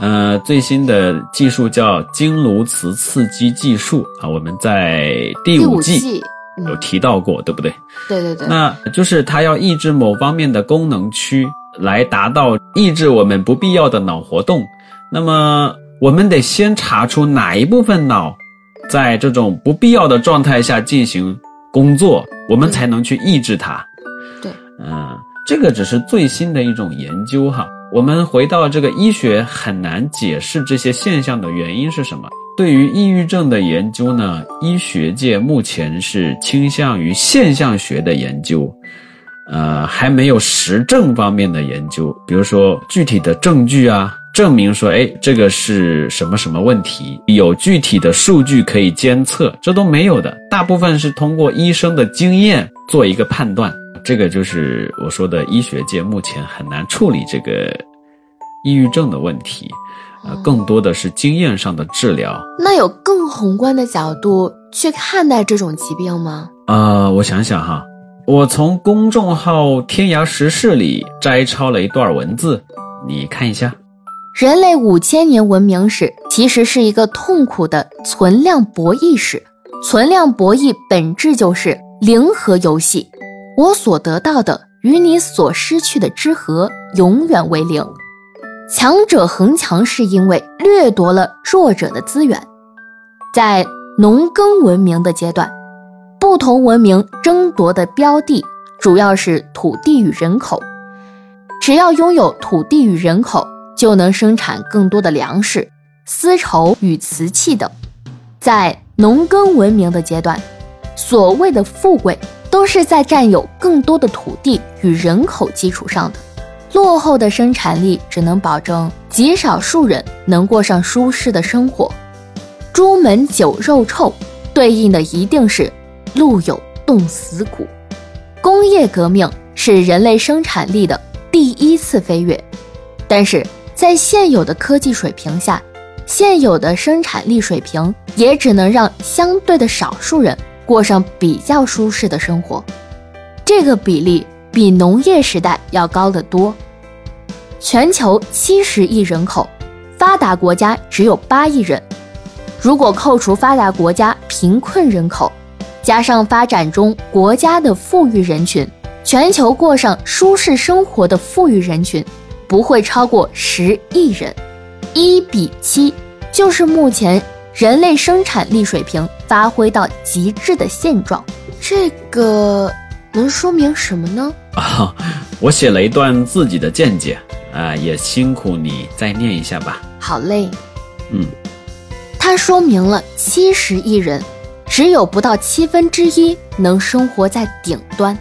呃，最新的技术叫经颅磁刺激技术啊，我们在第第五季有提到过，对不对？对对对，那就是它要抑制某方面的功能区，来达到抑制我们不必要的脑活动。那么我们得先查出哪一部分脑在这种不必要的状态下进行工作，我们才能去抑制它。对，嗯，这个只是最新的一种研究哈。我们回到这个医学很难解释这些现象的原因是什么。对于抑郁症的研究呢，医学界目前是倾向于现象学的研究，呃，还没有实证方面的研究，比如说具体的证据啊，证明说，哎，这个是什么什么问题，有具体的数据可以监测，这都没有的。大部分是通过医生的经验做一个判断，这个就是我说的医学界目前很难处理这个抑郁症的问题，呃，更多的是经验上的治疗。那有更宏观的角度去看待这种疾病吗？呃，我想想哈，我从公众号“天涯时事”里摘抄了一段文字，你看一下。人类五千年文明史其实是一个痛苦的存量博弈史。存量博弈本质就是零和游戏，我所得到的与你所失去的之和永远为零。强者恒强是因为掠夺了弱者的资源。在农耕文明的阶段，不同文明争夺的标的主要是土地与人口。只要拥有土地与人口，就能生产更多的粮食、丝绸与瓷器等。在农耕文明的阶段，所谓的富贵都是在占有更多的土地与人口基础上的。落后的生产力只能保证极少数人能过上舒适的生活。朱门酒肉臭，对应的一定是路有冻死骨。工业革命是人类生产力的第一次飞跃，但是在现有的科技水平下，现有的生产力水平也只能让相对的少数人过上比较舒适的生活。这个比例比农业时代要高得多。全球七十亿人口，发达国家只有八亿人。如果扣除发达国家贫困人口，加上发展中国家的富裕人群，全球过上舒适生活的富裕人群不会超过十亿人，一比七就是目前人类生产力水平发挥到极致的现状。这个能说明什么呢？啊，我写了一段自己的见解啊，也辛苦你再念一下吧。好嘞，嗯，它说明了七十亿人，只有不到七分之一能生活在顶端，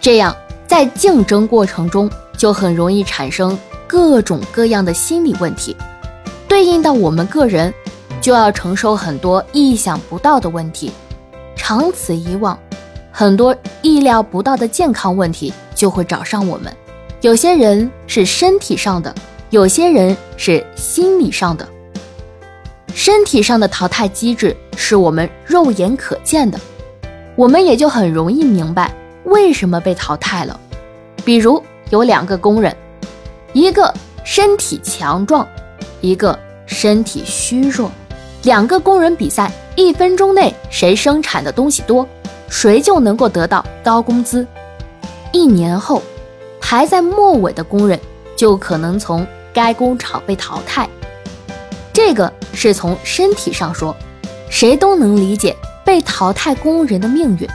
这样在竞争过程中就很容易产生各种各样的心理问题，对应到我们个人，就要承受很多意想不到的问题，长此以往，很多意料不到的健康问题就会找上我们。有些人是身体上的，有些人是心理上的。身体上的淘汰机制是我们肉眼可见的，我们也就很容易明白为什么被淘汰了。比如有两个工人，一个身体强壮，一个身体虚弱，两个工人比赛，一分钟内谁生产的东西多，谁就能够得到高工资。一年后，排在末尾的工人就可能从该工厂被淘汰。这个是从身体上说，谁都能理解被淘汰工人的命运。